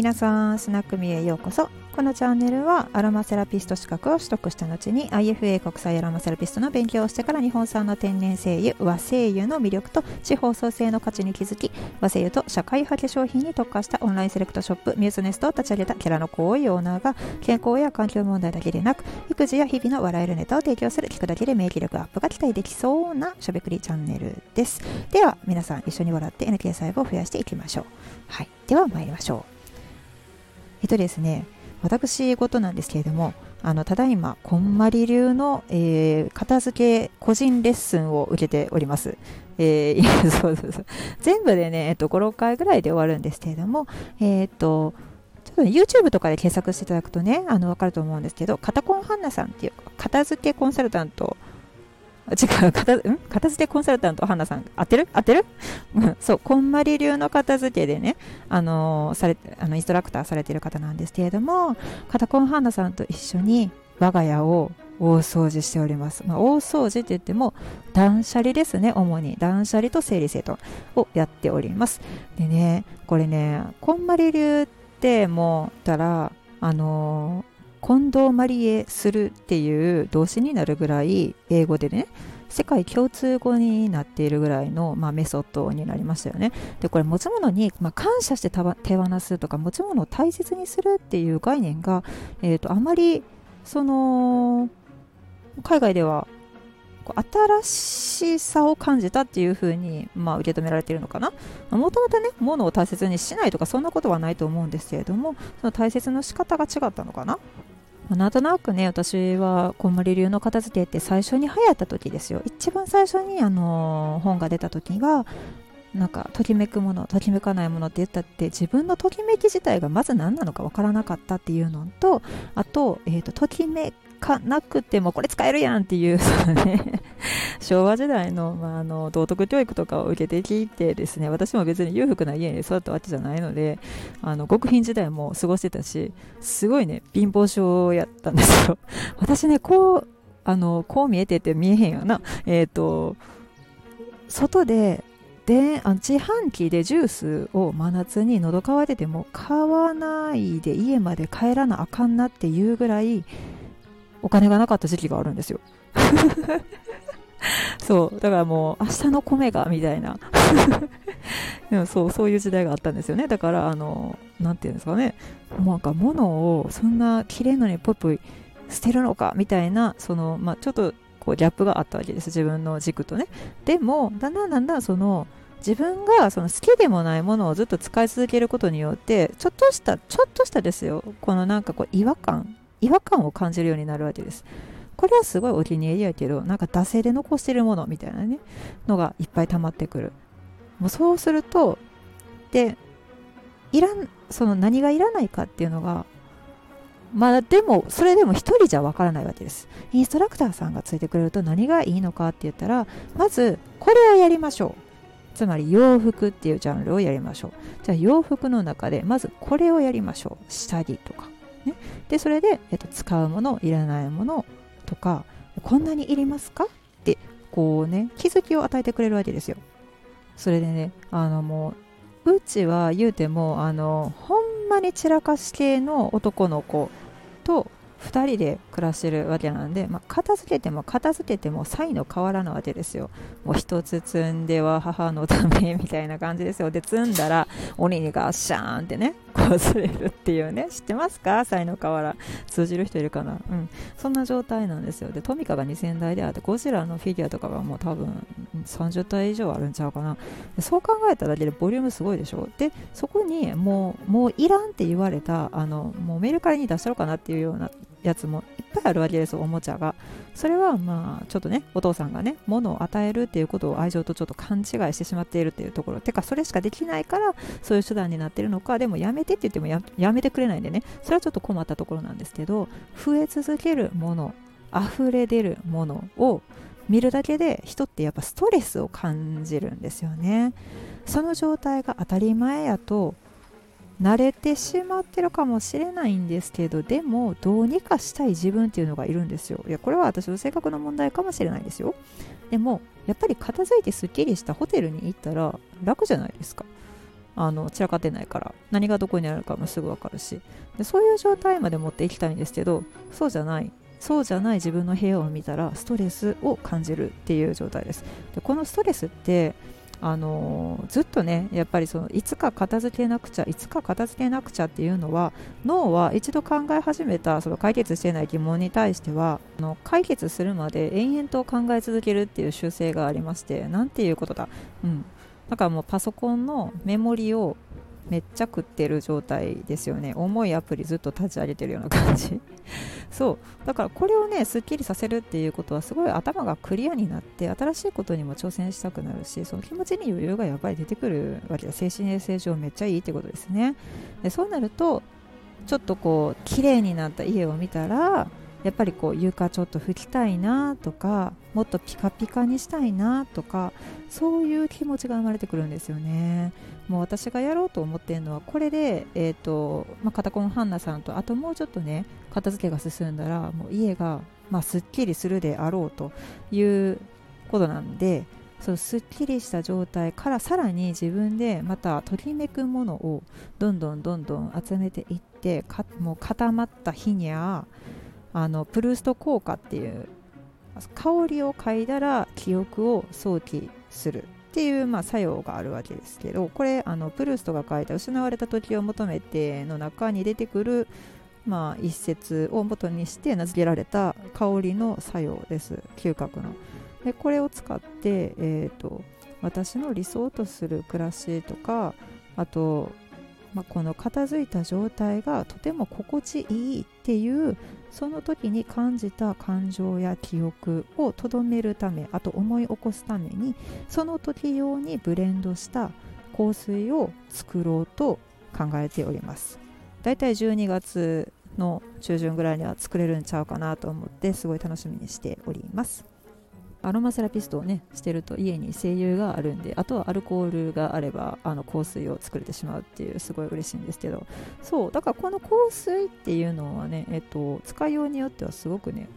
皆さんスナックミへようこそ。このチャンネルはアロマセラピスト資格を取得した後に IFA 国際アロマセラピストの勉強をしてから日本産の天然精油和精油の魅力と地方創生の価値に気づき和精油と社会派化粧品に特化したオンラインセレクトショップミューズネストを立ち上げたキャラの行為オーナーが健康や環境問題だけでなく育児や日々の笑えるネタを提供する聞くだけで免疫力アップが期待できそうなしゃべくりチャンネルです。では皆さん一緒に笑って NK 細胞を増やしていきましょう。はい。では参りましょう。えっとですね、私事なんですけれども、あのただいま、こんまり流の、えー、片付け個人レッスンを受けております。えー、そうそうそう全部でね、えっと、5、6回ぐらいで終わるんですけれども、えー、っと、ちょっと、YouTube とかで検索していただくとね、あの、わかると思うんですけど、カタコンハンナさんっていう、片付けコンサルタント違う、片ん？片付けコンサルタント、花さん、合ってる？合ってる？そう、こんまり流の片付けでね、あのー、されあのインストラクターされてる方なんですけれども、片コンハンナさんと一緒に我が家を大掃除しております。まあ、大掃除って言っても、断捨離ですね、主に。断捨離と整理整頓をやっております。でね、これね、こんまり流ってもうたら、あの近藤マリエするっていう動詞になるぐらい英語でね世界共通語になっているぐらいの、まあ、メソッドになりましたよね。でこれ持ち物に、まあ、感謝して手放すとか持ち物を大切にするっていう概念が、えーと、あまりその海外では新しさを感じたっていう風にまあ、受け止められているのかなもともとね物を大切にしないとかそんなことはないと思うんですけれどもその大切の仕方が違ったのかななんとなくね私はこんまり流の片付けって最初に流行った時ですよ。一番最初にあの本が出た時はなんかときめくものときめかないものって言ったって自分のときめき自体がまず何なのかわからなかったっていうのとあと,、えーと、ときめかなくてもこれ使えるやんっていうそのね。昭和時代の,、まあ、あの道徳教育とかを受けてきてですね私も別に裕福な家に育ったわけじゃないのであの極貧時代も過ごしてたしすごいね貧乏症やったんですよ。私ねこうあのこう見えてて見えへんよな。えっ、ー、と外でであ自販機でジュースを真夏に喉乾いてても買わないで家まで帰らなあかんなっていうぐらいお金がなかった時期があるんですよ。そう。だからもう明日の米がみたいな。でもそうそういう時代があったんですよね。だからあの何て言うんですかね。もうなんか物をそんな綺麗のにぽいぽい捨てるのかみたいなその、まあ、ちょっとこうギャップがあったわけです。自分の軸とね。でもだんだんだんだんその自分がその好きでもないものをずっと使い続けることによってちょっとしたちょっとしたですよ。このなんかこう違和感。違和感を感じるようになるわけです。これはすごいお気に入りやけどなんか惰性で残してるものみたいなねのがいっぱい溜まってくる。もうそうするとでいらんその何がいらないかっていうのがまあでもそれでも一人じゃわからないわけです。インストラクターさんがついてくれると何がいいのかって言ったらまずこれをやりましょう。つまり洋服っていうジャンルをやりましょう。じゃあ洋服の中でまずこれをやりましょう。下着とか。ね。でそれで、えっと、使うものいらないものとかこんなにいりますか？ってこうね気づきを与えてくれるわけですよ。それでねあのもううちは言うてもあのほんまに散らかし系の男の子と2人で暮らしてるわけなんで、まあ、片付けても片付けても才の変わらぬわけですよ。もう一つ積んでは母のため みたいな感じですよ。で、積んだら鬼にガッシャーンってね、こすれるっていうね、知ってますか？才の河原。通じる人いるかな？うん。そんな状態なんですよ。で、トミカが2000台であって、ゴジラのフィギュアとかがもう多分30体以上あるんちゃうかな。そう考えただけでボリュームすごいでしょ？で、そこにもう、もういらんって言われた、あの、もうメルカリに出したろうかなっていうようなやつもいっぱいあるわけですおもちゃが。それはまあちょっとねお父さんがね物を与えるっていうことを愛情とちょっと勘違いしてしまっているっていうところ。てかそれしかできないからそういう手段になってるのかでもやめてって言ってもややめてくれないんでね。それはちょっと困ったところなんですけど増え続けるもの溢れ出るものを見るだけで人ってやっぱストレスを感じるんですよね。その状態が当たり前やと慣れてしまってるかもしれないんですけどでもどうにかしたい自分っていうのがいるんですよ。いやこれは私の性格の問題かもしれないですよ。でもやっぱり片付いてすっきりしたホテルに行ったら楽じゃないですか。あの散らかってないから。何がどこにあるかもすぐ分かるし。でそういう状態まで持っていきたいんですけどそうじゃない。そうじゃない自分の部屋を見たらストレスを感じるっていう状態です。でこのストレスってあの、ずっとねやっぱりそのいつか片付けなくちゃいつか片付けなくちゃっていうのは脳は一度考え始めたその解決してない疑問に対してはあの解決するまで延々と考え続けるっていう習性がありましてなんていうことだ、うん、だからもうパソコンのメモリをめっちゃ食ってる状態ですよね。重いアプリずっと立ち上げてるような感じ。そう。だからこれをねすっきりさせるっていうことはすごい頭がクリアになって新しいことにも挑戦したくなるしその気持ちに余裕がやっぱり出てくるわけで精神衛生上めっちゃいいってことですね。でそうなるとちょっとこう綺麗になった家を見たらやっぱりこう床ちょっと拭きたいなとかもっとピカピカにしたいなとかそういう気持ちが生まれてくるんですよね。もう私がやろうと思っているのはこれで、えーとまあ、カタコンハンナさんとあともうちょっとね片付けが進んだらもう家が、まあ、すっきりするであろうということなんでそのすっきりした状態からさらに自分でまたときめくものをどんどんどんどん集めていってもう固まった日にはあのプルースト効果っていう香りを嗅いだら記憶を想起するっていう、まあ、作用があるわけですけどこれあのプルーストが書いた「失われた時を求めて」の中に出てくる、まあ、一節を元にして名付けられた香りの作用です嗅覚の。でこれを使って、えーと私の理想とする暮らしとかあとまあ、この片付いた状態がとても心地いいっていうその時に感じた感情や記憶をとどめるためあと思い起こすためにその時用にブレンドした香水を作ろうと考えております。だいたい12月の中旬ぐらいには作れるんちゃうかなと思ってすごい楽しみにしております。アロマセラピストをねしてると家に精油があるんであとはアルコールがあればあの香水を作れてしまうっていうすごい嬉しいんですけどそうだからこの香水っていうのはね、えっと、使いようによってはすごくね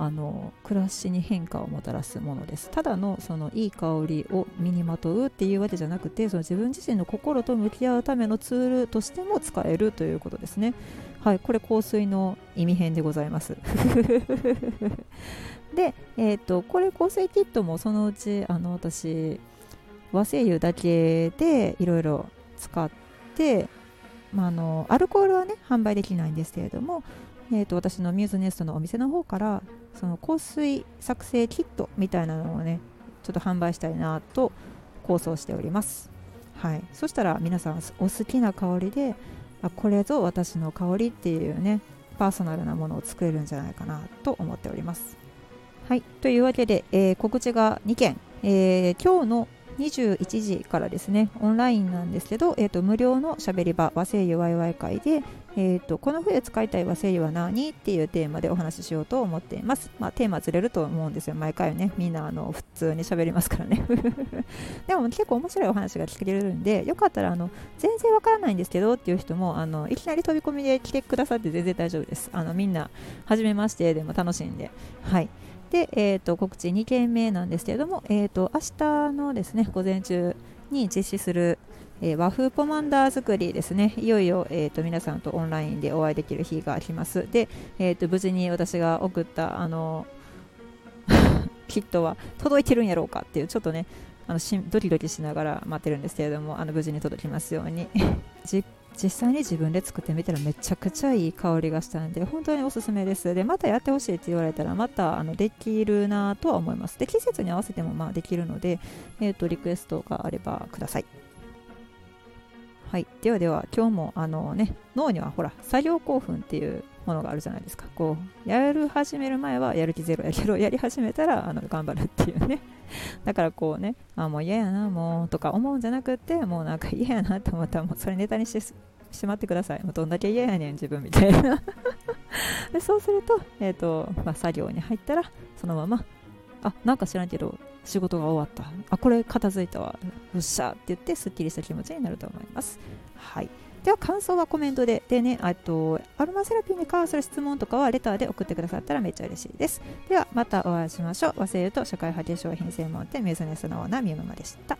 あの暮らしに変化をもたらすものです。ただのそのいい香りを身にまとうっていうわけじゃなくてその自分自身の心と向き合うためのツールとしても使えるということですね。はいこれ香水の意味編でございます。で、えーと、これ香水キットもそのうちあの私和精油だけでいろいろ使って、まあ、あのアルコールはね販売できないんですけれども、えーと、私のミューズネストのお店の方からその香水作成キットみたいなのをねちょっと販売したいなと構想しております、はい、そしたら皆さんお好きな香りであこれぞ私の香りっていうねパーソナルなものを作れるんじゃないかなと思っております。はい、というわけで、えー、告知が2件、えー、今日の21時からですね、オンラインなんですけど、えーと、無料のしゃべり場、和製油ワイワイ会で、えーと、この冬使いたい和製油は何っていうテーマでお話ししようと思っています。まあ、テーマずれると思うんですよ、毎回ね。みんなあの普通にしゃべりますからね。でも結構面白いお話が聞けるんで、よかったらあの全然わからないんですけどっていう人もあのいきなり飛び込みで来てくださって全然大丈夫です。あのみんな、初めましてでも楽しんで。はい。で、えーと、告知2件目なんですけれども、えーと、明日のですね午前中に実施する、えー、和風ポマンダー作りですね。いよいよ、えーと、皆さんとオンラインでお会いできる日が来ます。で、えー、と無事に私が送ったあの キットは届いてるんやろうかっていうちょっとねあのしドキドキしながら待ってるんですけれどもあの無事に届きますように。実実際に自分で作ってみたらめちゃくちゃいい香りがしたんで本当におすすめです。でまたやってほしいって言われたらまたあのできるなとは思います。で季節に合わせてもまあできるので、えーと、リクエストがあればください。はい。ではでは今日もあのね脳にはほら作業興奮っていうものがあるじゃないですか。こうやる始める前はやる気ゼロやけど やり始めたらあの頑張るっていうね。だからこうねあもう嫌やなもうとか思うんじゃなくてもうなんか嫌やなと思ったらもうそれネタにしてしまってください。もうどんだけ嫌やねん自分みたいな。でそうすると,、えーとまあ、作業に入ったらそのままあなんか知らんけど仕事が終わった。あこれ片付いたわ。よっしゃって言ってすっきりした気持ちになると思います。はい。では感想はコメントで。でねあとアロマセラピーに関する質問とかはレターで送ってくださったらめっちゃ嬉しいです。ではまたお会いしましょう。和製油と社会派で商品専門店メゾネスのオーナーみゆままでした。